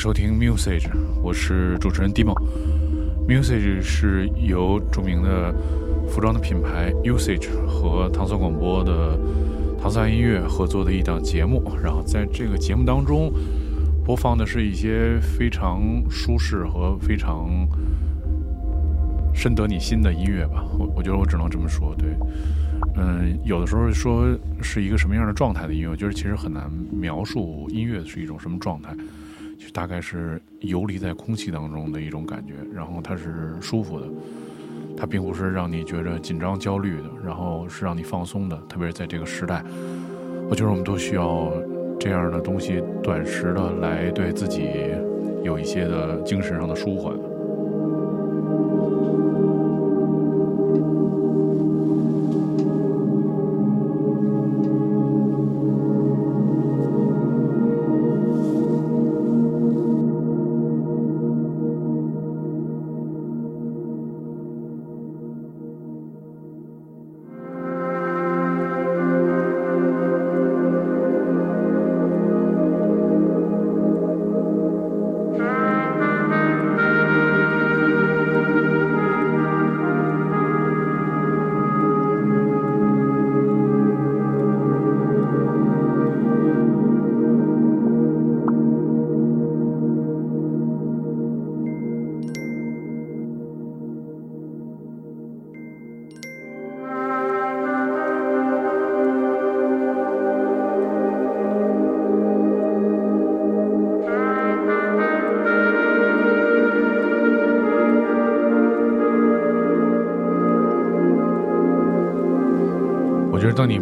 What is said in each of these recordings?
收听 Musage，我是主持人 Dimo。Musage 是由著名的服装的品牌 Usage 和唐宋广播的唐三音乐合作的一档节目。然后在这个节目当中，播放的是一些非常舒适和非常深得你心的音乐吧。我我觉得我只能这么说，对。嗯，有的时候说是一个什么样的状态的音乐，我觉得其实很难描述音乐是一种什么状态。大概是游离在空气当中的一种感觉，然后它是舒服的，它并不是让你觉着紧张焦虑的，然后是让你放松的。特别是在这个时代，我觉得我们都需要这样的东西，短时的来对自己有一些的精神上的舒缓。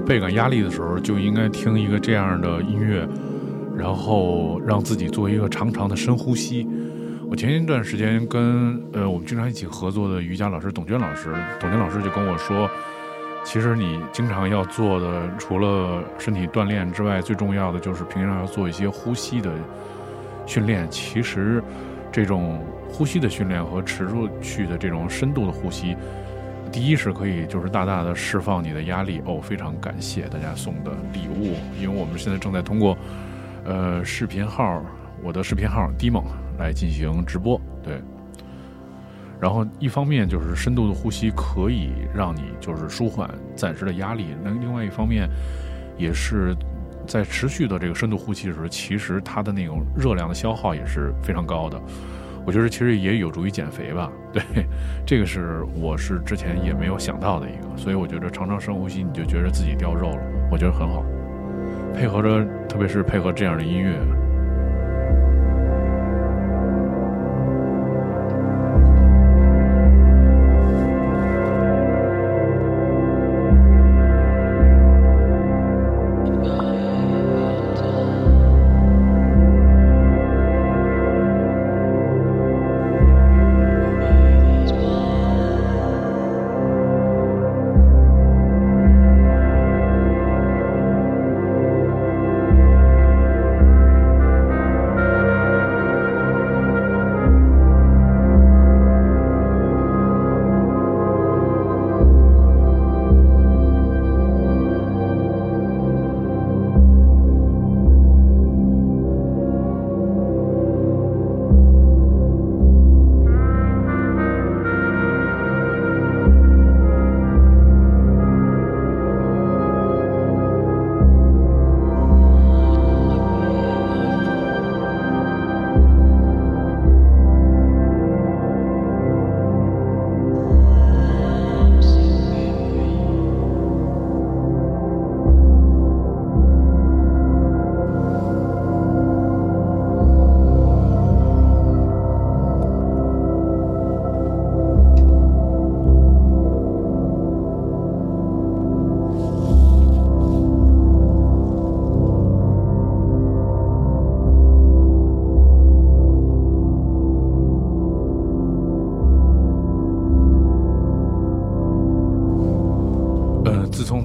倍感压力的时候，就应该听一个这样的音乐，然后让自己做一个长长的深呼吸。我前一段时间跟呃我们经常一起合作的瑜伽老师董娟老师，董娟老师就跟我说，其实你经常要做的，除了身体锻炼之外，最重要的就是平常要做一些呼吸的训练。其实这种呼吸的训练和持续的这种深度的呼吸。第一是可以就是大大的释放你的压力哦，非常感谢大家送的礼物，因为我们现在正在通过呃视频号，我的视频号 d 梦来进行直播，对。然后一方面就是深度的呼吸可以让你就是舒缓暂时的压力，那另外一方面也是在持续的这个深度呼吸的时候，其实它的那种热量的消耗也是非常高的。我觉得其实也有助于减肥吧，对，这个是我是之前也没有想到的一个，所以我觉得常常深呼吸，你就觉得自己掉肉了，我觉得很好，配合着，特别是配合这样的音乐。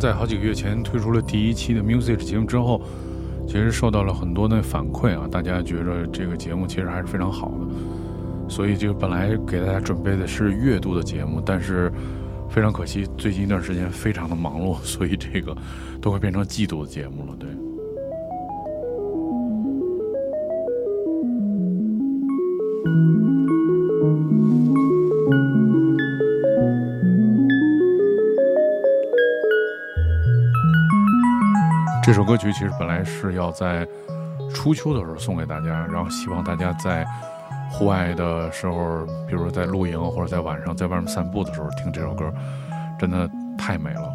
在好几个月前推出了第一期的 Music 节目之后，其实受到了很多的反馈啊，大家觉得这个节目其实还是非常好的，所以就本来给大家准备的是月度的节目，但是非常可惜，最近一段时间非常的忙碌，所以这个都快变成季度的节目了，对。这首歌曲其实本来是要在初秋的时候送给大家，然后希望大家在户外的时候，比如说在露营或者在晚上在外面散步的时候听这首歌，真的太美了。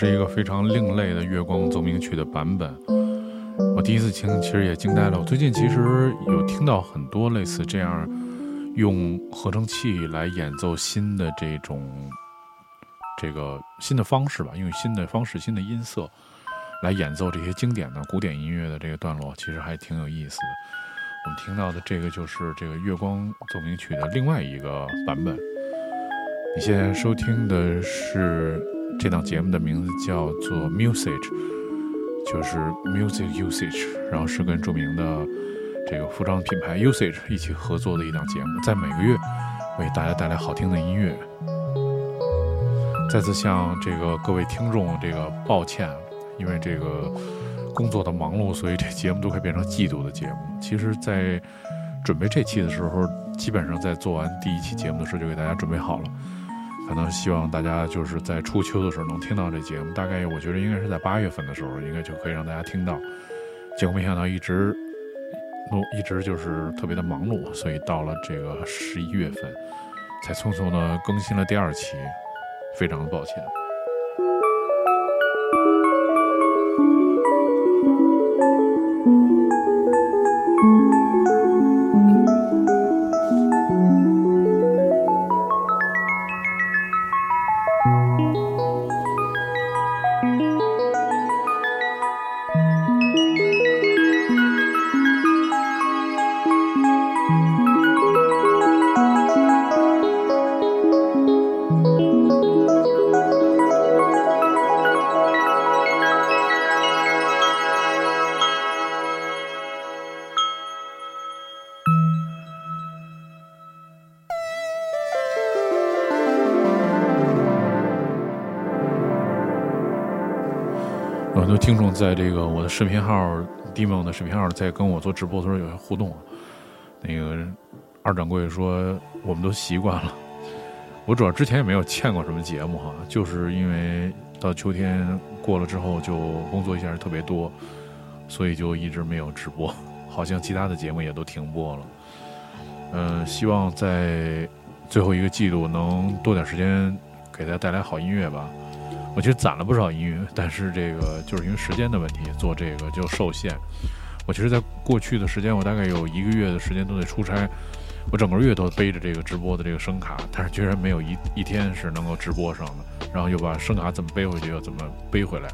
是一个非常另类的《月光奏鸣曲》的版本，我第一次听，其实也惊呆了。我最近其实有听到很多类似这样用合成器来演奏新的这种这个新的方式吧，用新的方式、新的音色来演奏这些经典的古典音乐的这个段落，其实还挺有意思的。我们听到的这个就是这个《月光奏鸣曲》的另外一个版本。你现在收听的是。这档节目的名字叫做 Music，就是 Music Usage，然后是跟著名的这个服装品牌 Usage 一起合作的一档节目，在每个月为大家带来好听的音乐。再次向这个各位听众这个抱歉，因为这个工作的忙碌，所以这节目都快变成季度的节目。其实，在准备这期的时候，基本上在做完第一期节目的时候就给大家准备好了。可能希望大家就是在初秋的时候能听到这节目，大概我觉得应该是在八月份的时候，应该就可以让大家听到。结果没想到一直，一直就是特别的忙碌，所以到了这个十一月份，才匆匆的更新了第二期，非常的抱歉。听众在这个我的视频号 Dimo 的视频号在跟我做直播的时候有些互动，那个二掌柜说我们都习惯了，我主要之前也没有欠过什么节目哈，就是因为到秋天过了之后就工作一下特别多，所以就一直没有直播。好像其他的节目也都停播了。嗯，希望在最后一个季度能多点时间给大家带来好音乐吧。我其实攒了不少音乐，但是这个就是因为时间的问题，做这个就受限。我其实，在过去的时间，我大概有一个月的时间都得出差，我整个月都背着这个直播的这个声卡，但是居然没有一一天是能够直播上的。然后又把声卡怎么背回去，又怎么背回来。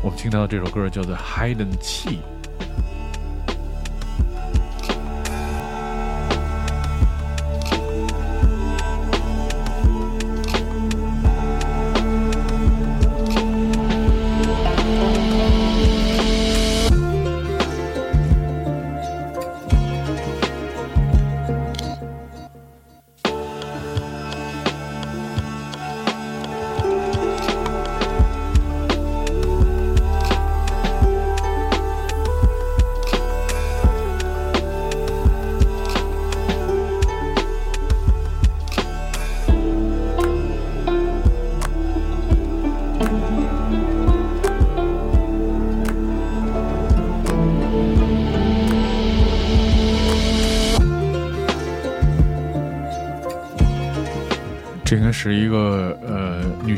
我们听到这首歌叫做《Hide and Seek》。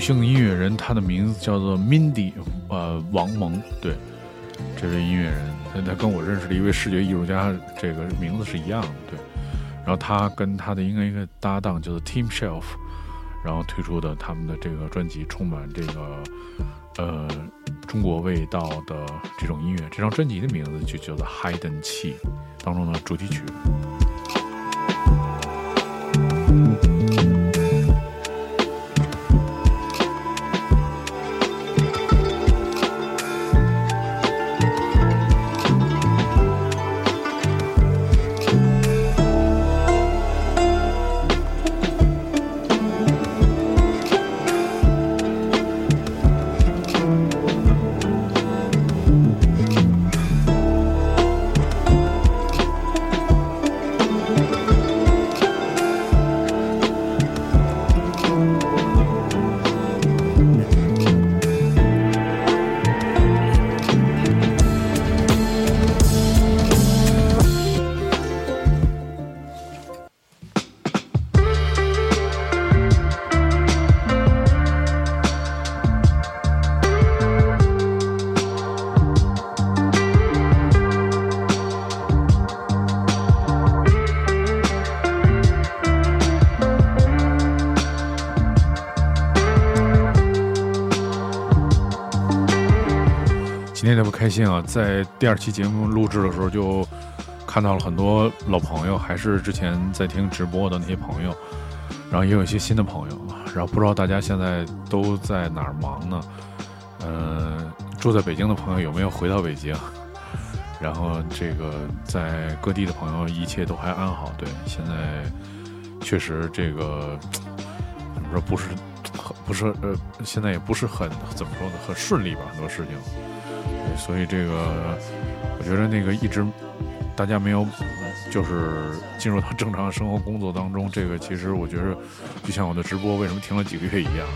女性音乐人，她的名字叫做 Mindy，呃王蒙。对，这位音乐人，她她跟我认识的一位视觉艺术家，这个名字是一样的。对，然后她跟她的应该一个搭档叫做 Team Shelf，然后推出的他们的这个专辑，充满这个呃中国味道的这种音乐。这张专辑的名字就叫做《Hidden Tea》当中的主题曲。心啊，在第二期节目录制的时候就看到了很多老朋友，还是之前在听直播的那些朋友，然后也有一些新的朋友，然后不知道大家现在都在哪儿忙呢？呃，住在北京的朋友有没有回到北京？然后这个在各地的朋友一切都还安好？对，现在确实这个怎么说不是很不是呃，现在也不是很怎么说呢，很顺利吧，很多事情。所以这个，我觉得那个一直大家没有，就是进入到正常生活工作当中，这个其实我觉得，就像我的直播为什么停了几个月一样。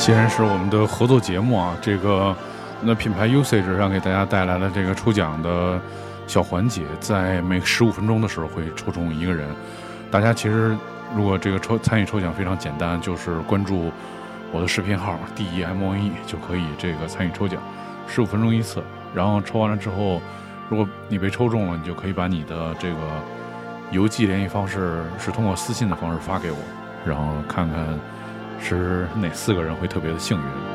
既然是我们的合作节目啊，这个那品牌 usage 上给大家带来了这个抽奖的小环节，在每十五分钟的时候会抽中一个人。大家其实如果这个抽参与抽奖非常简单，就是关注我的视频号 D E M O E 就可以这个参与抽奖，十五分钟一次。然后抽完了之后，如果你被抽中了，你就可以把你的这个邮寄联系方式是通过私信的方式发给我，然后看看。是哪四个人会特别的幸运？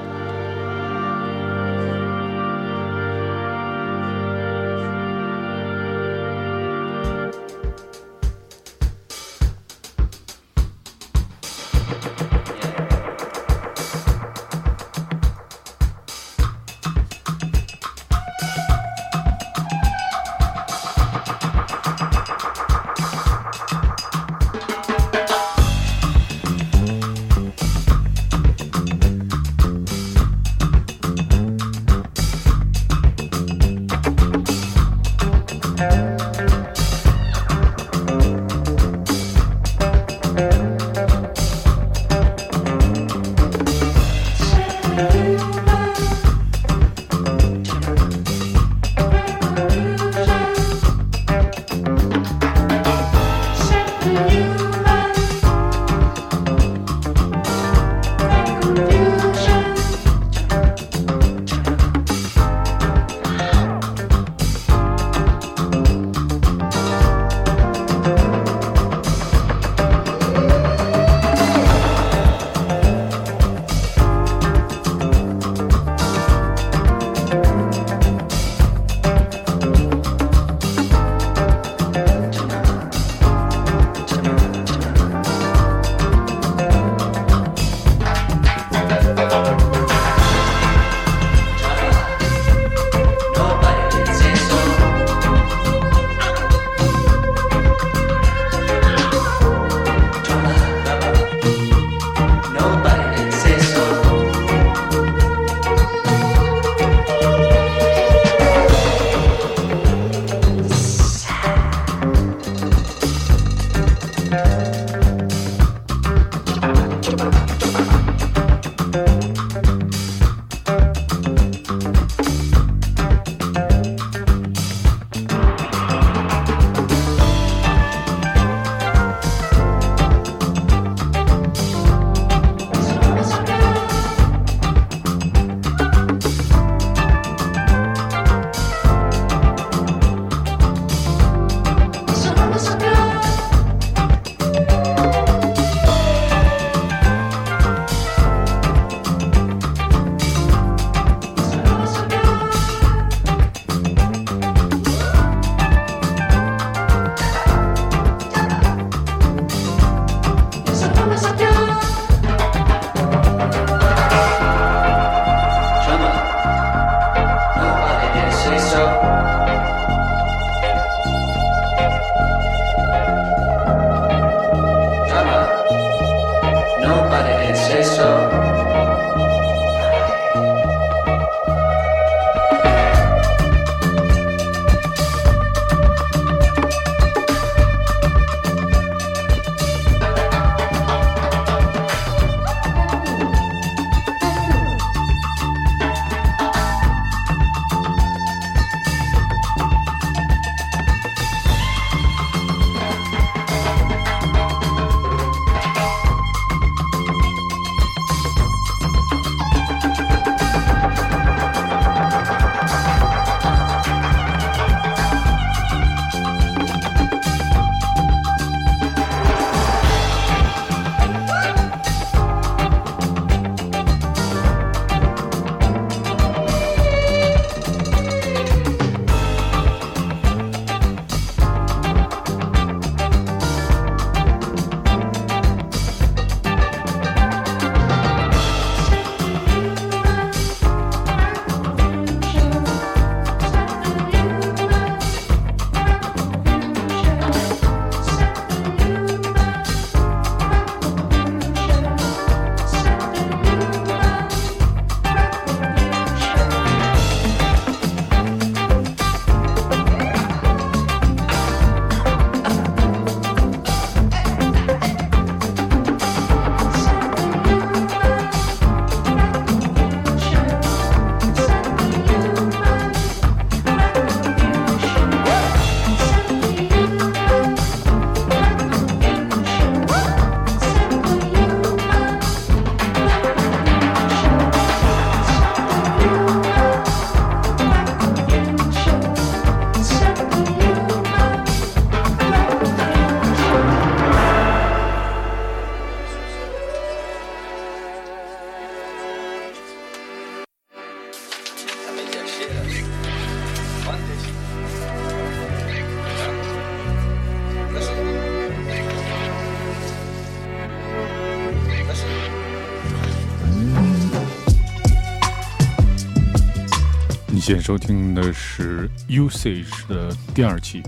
你现收听的是 usage 的第二期，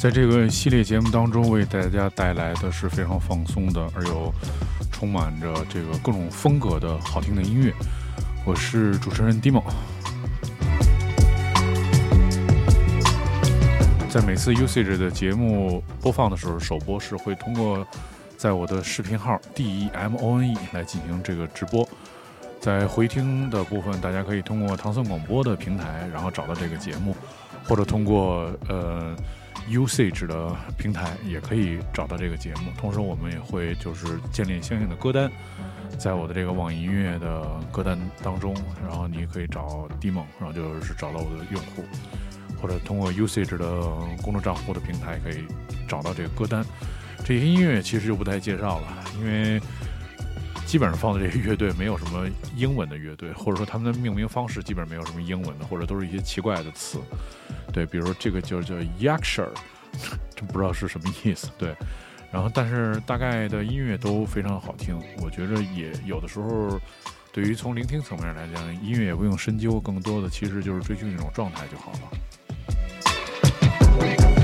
在这个系列节目当中为大家带来的是非常放松的，而又充满着这个各种风格的好听的音乐，我是主持人 Dimo。在每次 Usage 的节目播放的时候，首播是会通过在我的视频号 D E M O N E 来进行这个直播。在回听的部分，大家可以通过唐僧广播的平台，然后找到这个节目，或者通过呃 Usage 的平台也可以找到这个节目。同时，我们也会就是建立相应的歌单，在我的这个网易音乐的歌单当中，然后你可以找 D 梦，然后就是找到我的用户，或者通过 Usage 的公众账户的平台可以找到这个歌单。这些音乐其实就不太介绍了，因为。基本上放的这些乐队没有什么英文的乐队，或者说他们的命名方式基本上没有什么英文的，或者都是一些奇怪的词。对，比如这个就叫 Yaksher，真不知道是什么意思。对，然后但是大概的音乐都非常好听，我觉着也有的时候，对于从聆听层面来讲，音乐也不用深究，更多的其实就是追求那种状态就好了。Rick.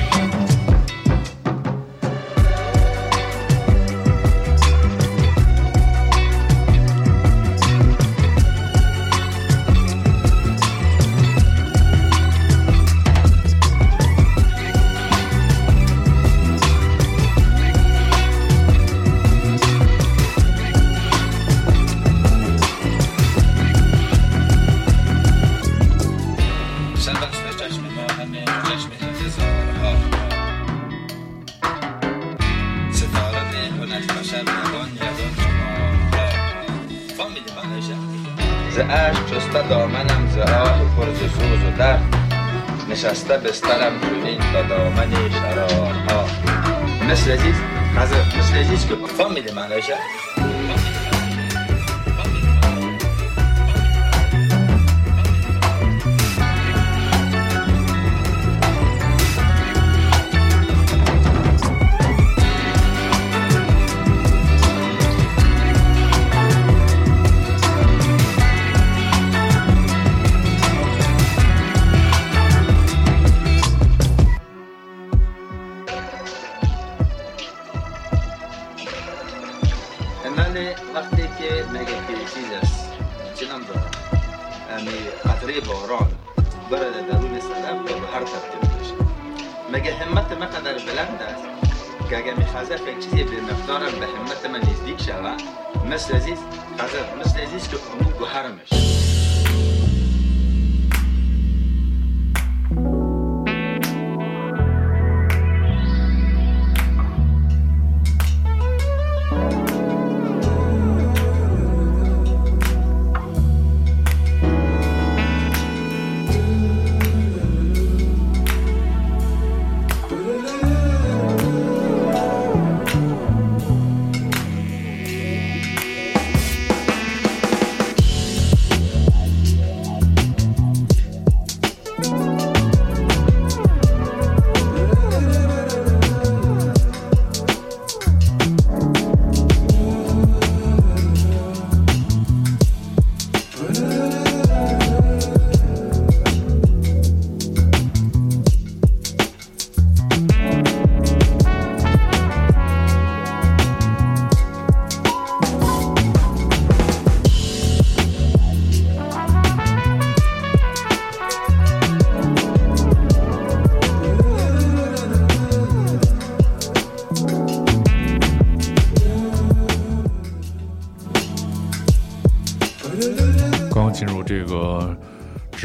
来一下。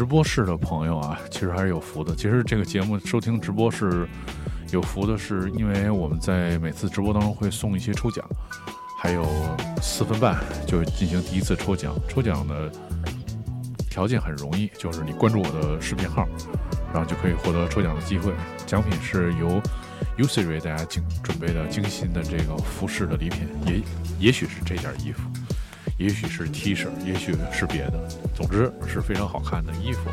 播室的朋友啊，其实还是有福的。其实这个节目收听直播是有福的，是因为我们在每次直播当中会送一些抽奖，还有四分半就进行第一次抽奖。抽奖的条件很容易，就是你关注我的视频号，然后就可以获得抽奖的机会。奖品是由 Usiri 大家精准备的精心的这个服饰的礼品，也也许是这件衣服。也许是 T 恤，也许是别的，总之是非常好看的衣服。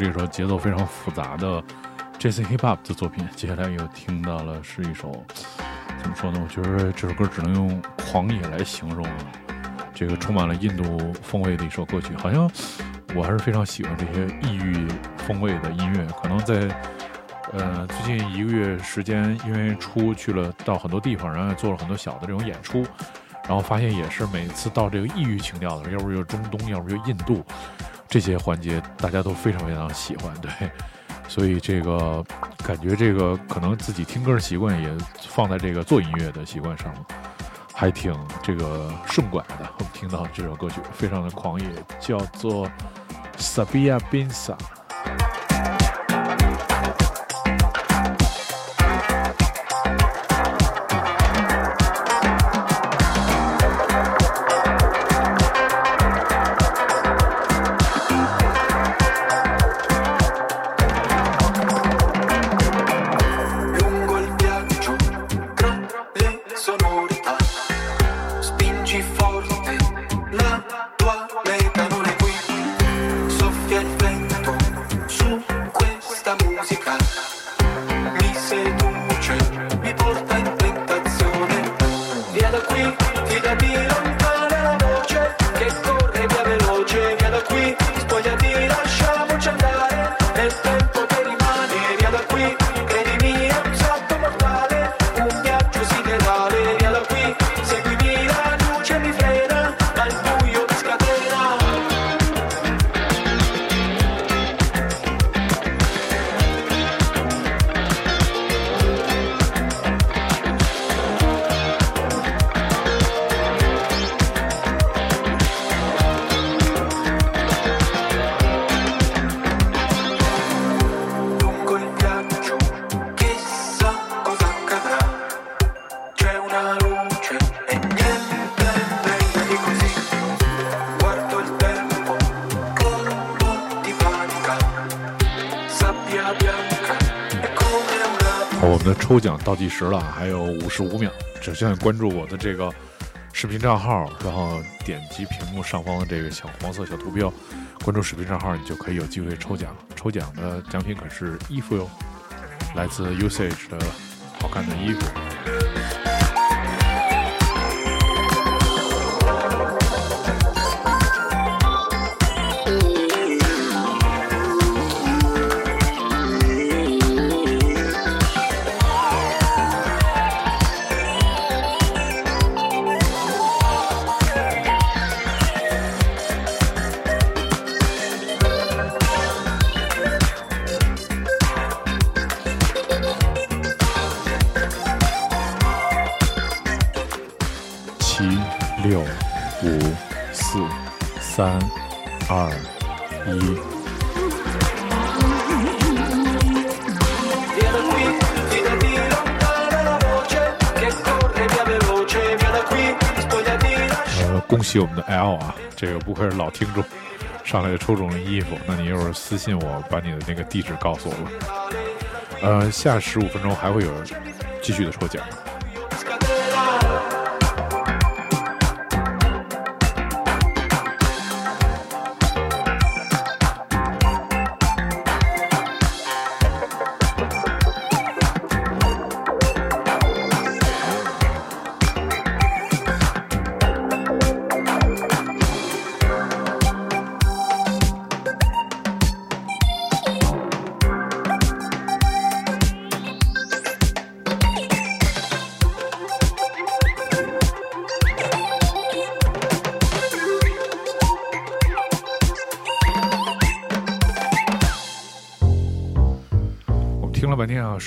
是一首节奏非常复杂的 Jazz Hip Hop 的作品，接下来又听到了是一首怎么说呢？我觉得这首歌只能用狂野来形容啊。这个充满了印度风味的一首歌曲，好像我还是非常喜欢这些异域风味的音乐。可能在呃最近一个月时间，因为出去了到很多地方，然后也做了很多小的这种演出，然后发现也是每次到这个异域情调的，要不就中东，要不就印度。这些环节大家都非常非常喜欢，对，所以这个感觉这个可能自己听歌的习惯也放在这个做音乐的习惯上了，还挺这个顺拐的。我们听到这首歌曲非常的狂野，叫做 Sabia Binsa。抽奖倒计时了，还有五十五秒，只需要关注我的这个视频账号，然后点击屏幕上方的这个小黄色小图标，关注视频账号，你就可以有机会抽奖。抽奖的奖品可是衣服哟，来自 Usage 的好看的衣服。三、二、一。呃，恭喜我们的 L 啊，这个不愧是老听众，上来就抽中了衣服。那你一会儿私信我，把你的那个地址告诉我吧。呃，下十五分钟还会有继续的抽奖。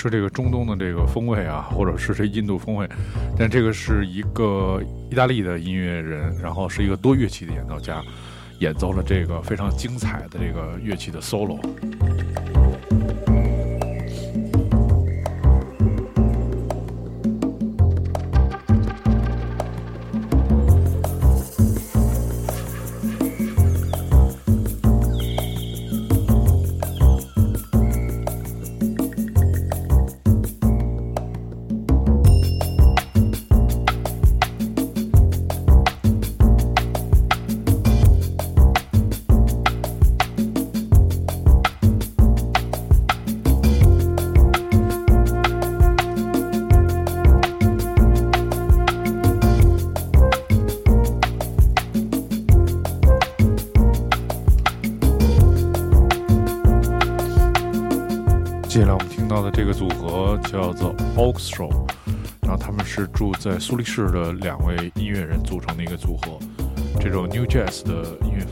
是这个中东的这个风味啊，或者是这印度风味，但这个是一个意大利的音乐人，然后是一个多乐器的演奏家，演奏了这个非常精彩的这个乐器的 solo。这个组合叫做 Oxro，然后他们是住在苏黎世的两位音乐人组成的一个组合，这种 New Jazz 的音乐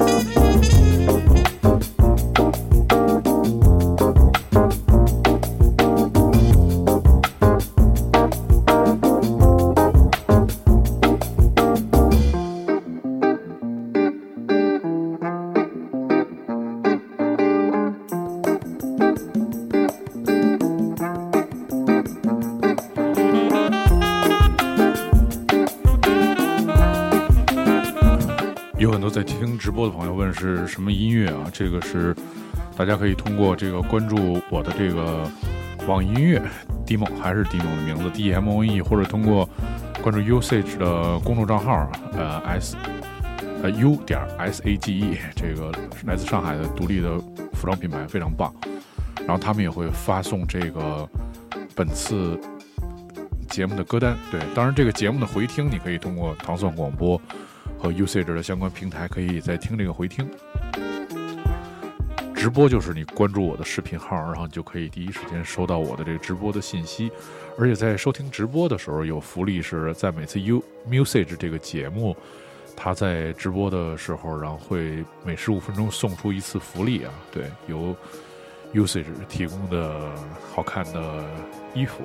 在是什么音乐啊？这个是大家可以通过这个关注我的这个网易音乐 Demo 还是 Demo 的名字 D M O E，或者通过关注 Usage 的公众账号呃 S 呃 U 点 S A G E，这个来自上海的独立的服装品牌非常棒。然后他们也会发送这个本次节目的歌单。对，当然这个节目的回听你可以通过糖蒜广播。和 Usage 的相关平台，可以再听这个回听。直播就是你关注我的视频号，然后就可以第一时间收到我的这个直播的信息。而且在收听直播的时候，有福利是在每次 u usage 这个节目，它在直播的时候，然后会每十五分钟送出一次福利啊。对，由 Usage 提供的好看的衣服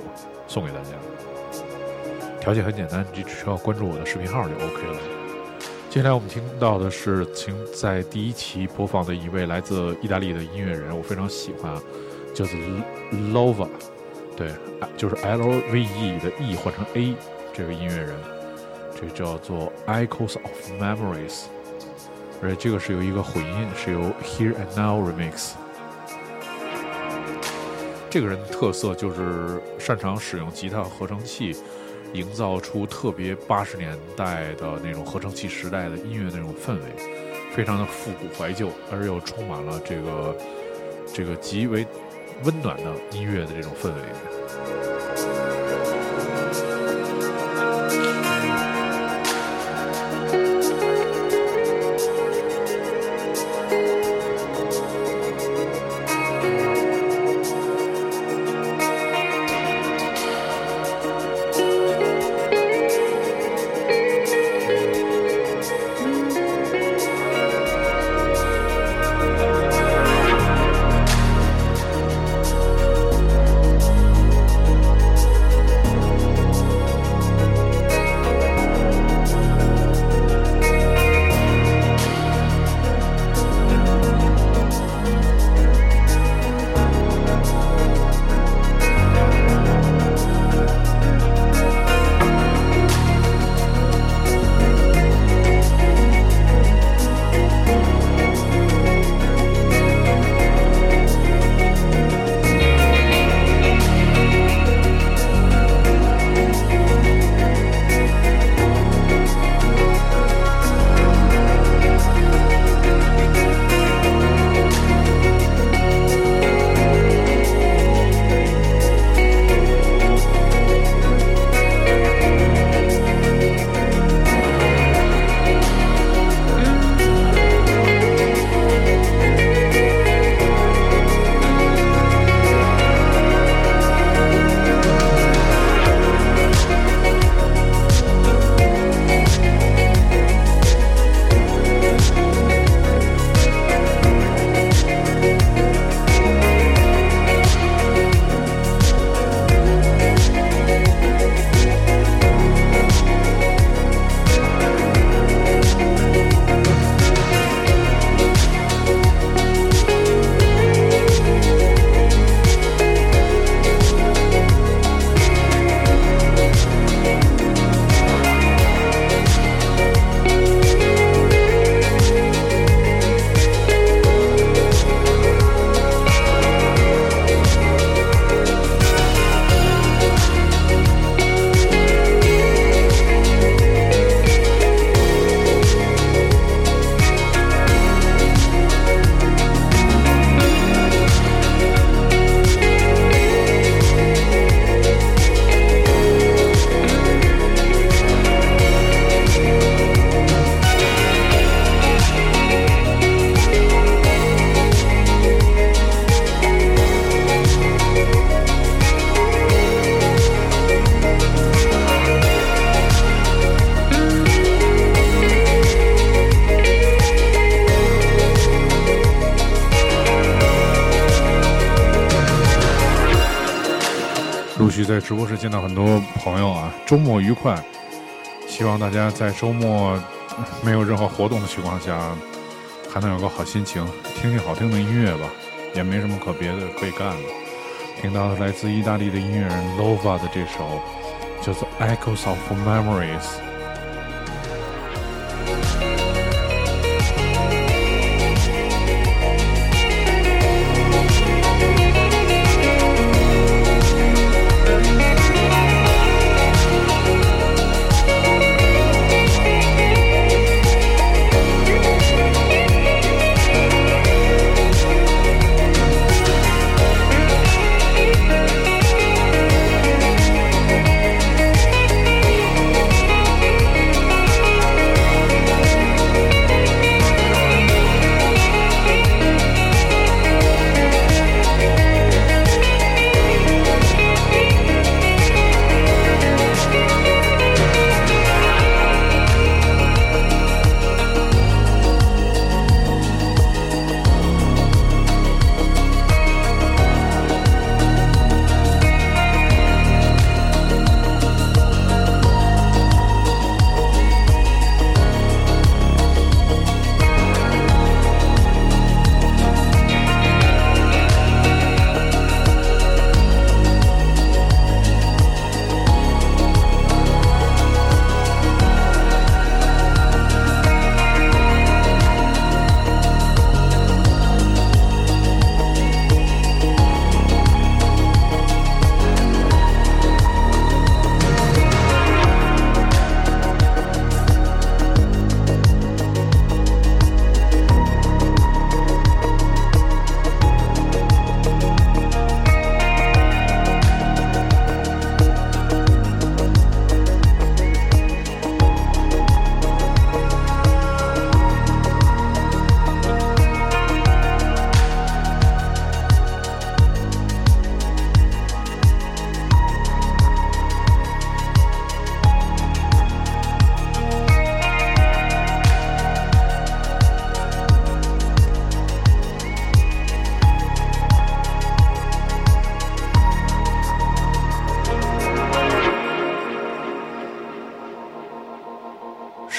送给大家。条件很简单，你只需要关注我的视频号就 OK 了。接下来我们听到的是，请在第一期播放的一位来自意大利的音乐人，我非常喜欢，叫做 Lova，对，就是 L V E 的 E 换成 A 这个音乐人，这叫做 Echoes of Memories，而且这个是有一个混音，是由 Here and Now Remix。这个人的特色就是擅长使用吉他合成器。营造出特别八十年代的那种合成器时代的音乐那种氛围，非常的复古怀旧，而又充满了这个这个极为温暖的音乐的这种氛围。直播室见到很多朋友啊，周末愉快！希望大家在周末没有任何活动的情况下，还能有个好心情，听听好听的音乐吧，也没什么可别的可以干的。听到来自意大利的音乐人 Lova 的这首叫做《Echoes of Memories》。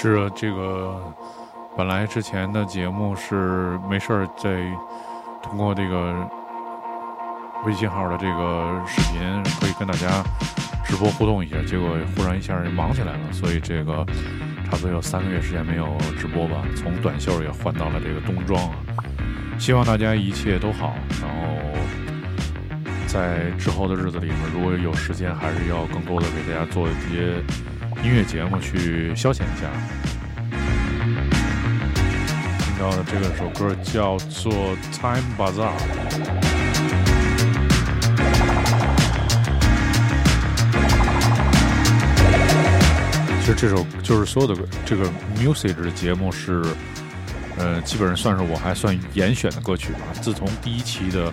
是这个，本来之前的节目是没事儿在通过这个微信号的这个视频可以跟大家直播互动一下，结果忽然一下就忙起来了，所以这个差不多有三个月时间没有直播吧，从短袖也换到了这个冬装啊。希望大家一切都好，然后在之后的日子里面，如果有时间，还是要更多的给大家做一些音乐节目去消遣一下。听到的这个首歌叫做《Time Bazaar》。其实这首就是所有的这个 music 的节目是。呃，基本上算是我还算严选的歌曲吧。自从第一期的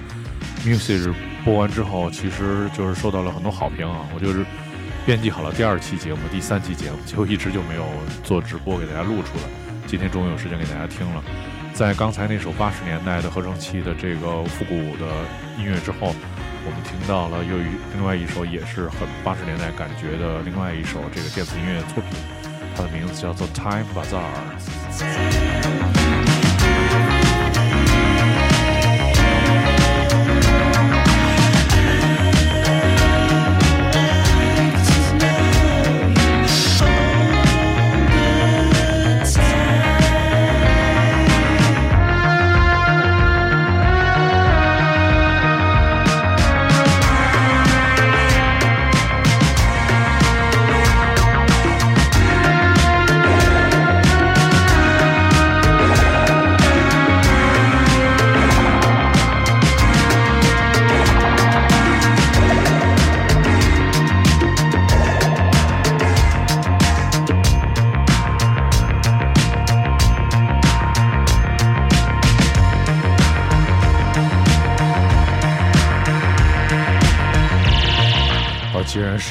music 播完之后，其实就是受到了很多好评啊。我就是编辑好了第二期节目、第三期节目，结果一直就没有做直播给大家录出来。今天终于有时间给大家听了。在刚才那首八十年代的合成器的这个复古的音乐之后，我们听到了又一另外一首也是很八十年代感觉的另外一首这个电子音乐作品，它的名字叫做《Time Bazaar》。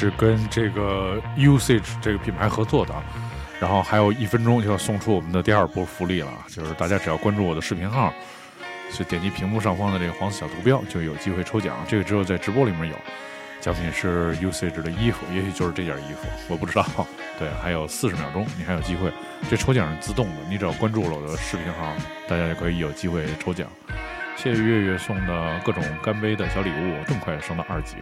是跟这个 Usage 这个品牌合作的，然后还有一分钟就要送出我们的第二波福利了，就是大家只要关注我的视频号，就点击屏幕上方的这个黄色小图标，就有机会抽奖。这个只有在直播里面有，奖品是 Usage 的衣服，也许就是这件衣服，我不知道。对，还有四十秒钟，你还有机会。这抽奖是自动的，你只要关注了我的视频号，大家就可以有机会抽奖。谢谢月月送的各种干杯的小礼物，这么快升到二级。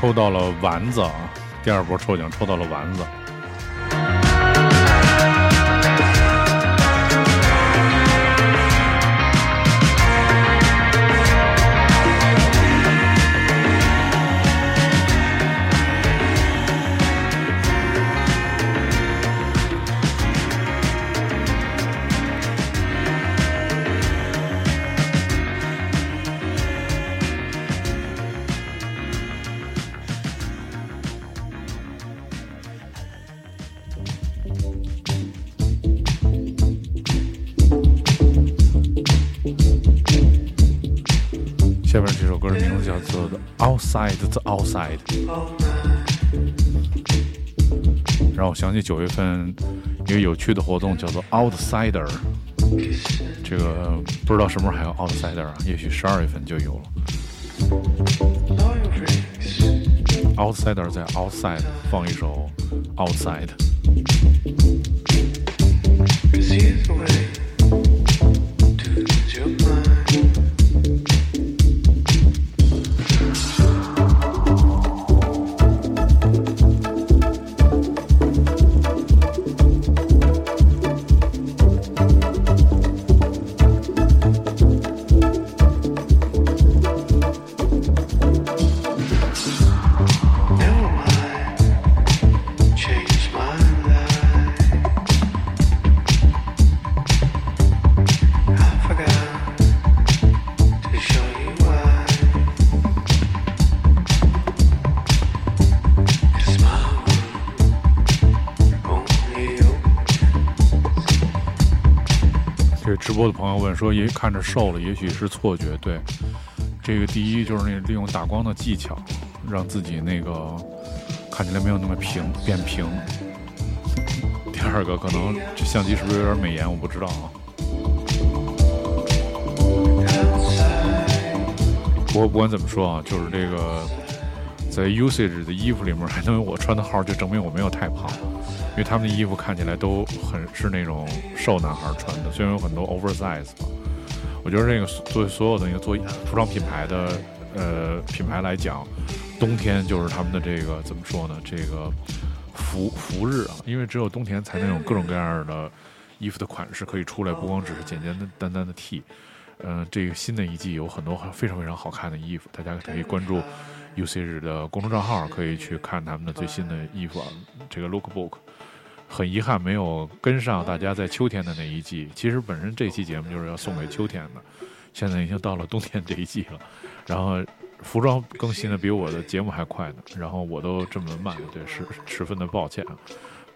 抽到了丸子啊！第二波抽奖抽到了丸子。Outside 让我想起九月份一个有趣的活动，叫做 Outsider。这个不知道什么时候还有 Outsider 啊？也许十二月份就有了。Outsider 在 Outside 放一首 Outside。播的朋友问说，也看着瘦了，也许是错觉。对，这个第一就是那利用打光的技巧，让自己那个看起来没有那么平，变平。第二个可能这相机是不是有点美颜，我不知道啊。不过不管怎么说啊，就是这个在 usage 的衣服里面还能有我穿的号，就证明我没有太胖。因为他们的衣服看起来都很是那种瘦男孩穿的，虽然有很多 oversize 吧。我觉得这个作为所有的一个做服装品牌的呃品牌来讲，冬天就是他们的这个怎么说呢？这个福福日啊，因为只有冬天才能有各种各样的衣服的款式可以出来，不光只是简简单单的 T。嗯，这个新的一季有很多非常非常好看的衣服，大家可以关注 UC 日的公众账号，可以去看他们的最新的衣服啊。这个 Lookbook。很遗憾没有跟上大家在秋天的那一季。其实本身这期节目就是要送给秋天的，现在已经到了冬天这一季了。然后服装更新的比我的节目还快呢，然后我都这么慢，对，是十分的抱歉啊。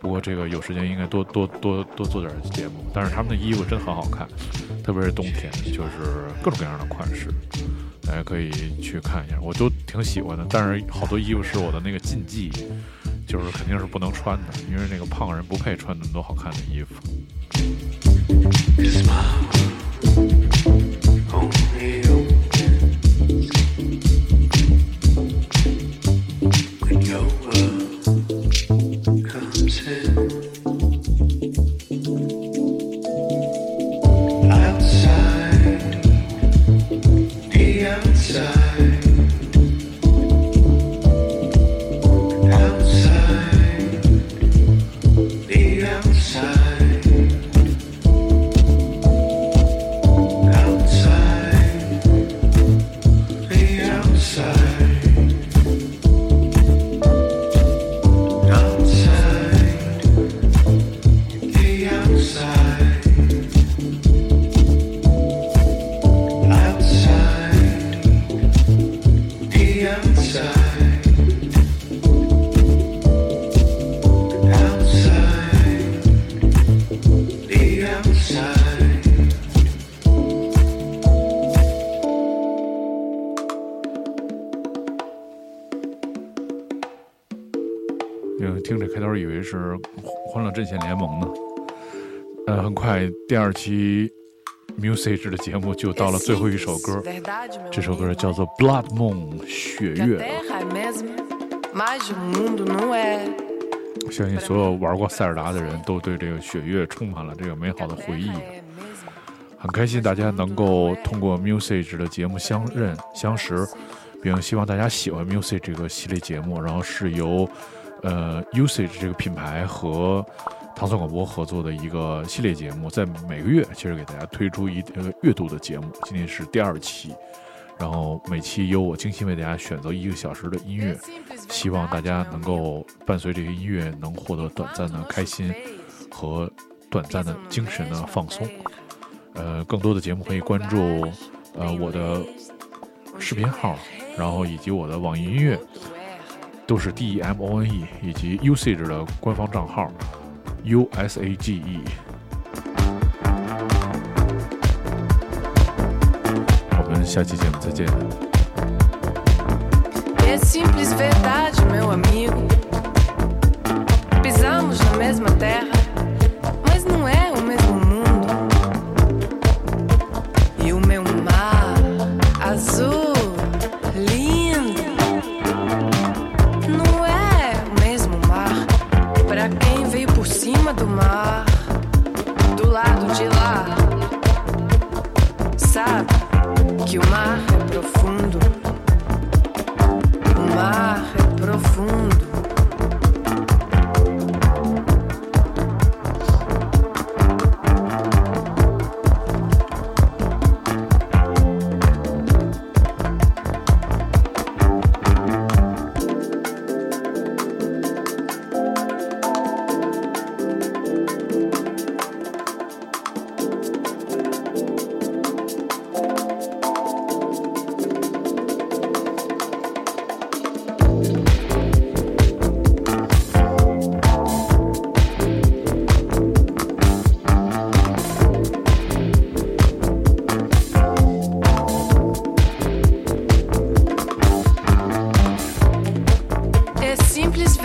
不过这个有时间应该多多多多做点节目。但是他们的衣服真很好看，特别是冬天，就是各种各样的款式，大家可以去看一下，我都挺喜欢的。但是好多衣服是我的那个禁忌。就是肯定是不能穿的，因为那个胖人不配穿那么多好看的衣服。快第二期 music 的节目就到了最后一首歌，这首歌叫做《Blood Moon》血月。相信所有玩过塞尔达的人都对这个血月充满了这个美好的回忆。很开心大家能够通过 music 的节目相认相识，并希望大家喜欢 music 这个系列节目，然后是由。呃，Usage 这个品牌和唐宋广播合作的一个系列节目，在每个月其实给大家推出一呃月度的节目，今天是第二期，然后每期由我精心为大家选择一个小时的音乐，希望大家能够伴随这些音乐能获得短暂的开心和短暂的精神的放松。呃，更多的节目可以关注呃我的视频号，然后以及我的网易音乐。都是 D E M O N E 以及 Usage 的官方账号 U S A G E。我们下期节目再见。É simples verdade, meu amigo. Pisamos na mesma terra,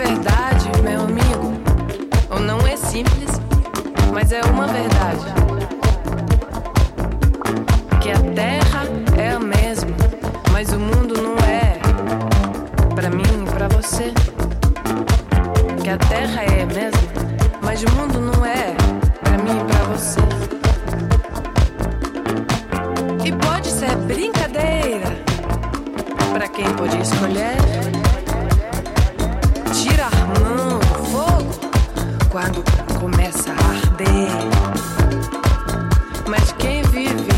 Verdade, meu amigo. Ou não é simples, mas é uma verdade. Que a terra é a mesma, mas o mundo não é. Pra mim e pra você. Que a terra é a mesma, mas o mundo não é. Pra mim e pra você. E pode ser brincadeira. Pra quem pode escolher. Quando começa a arder. Mas quem vive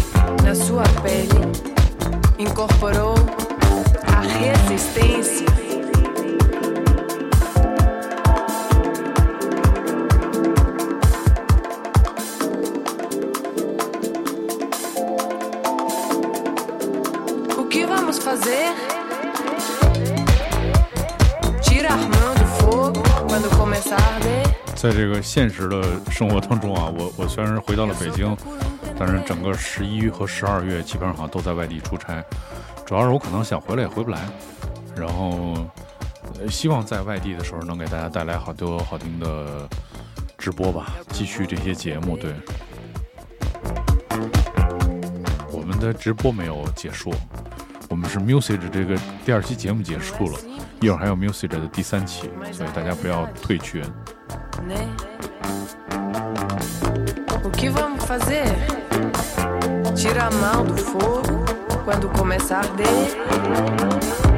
na sua pele incorporou 这个现实的生活当中啊，我我虽然是回到了北京，但是整个十一和十二月基本上好像都在外地出差，主要是我可能想回来也回不来，然后希望在外地的时候能给大家带来好多好听的直播吧，继续这些节目。对，我们的直播没有结束，我们是 Music 这个第二期节目结束了，一会儿还有 Music 的第三期，所以大家不要退群。Né? O que vamos fazer? Tira a mão do fogo quando começar a arder.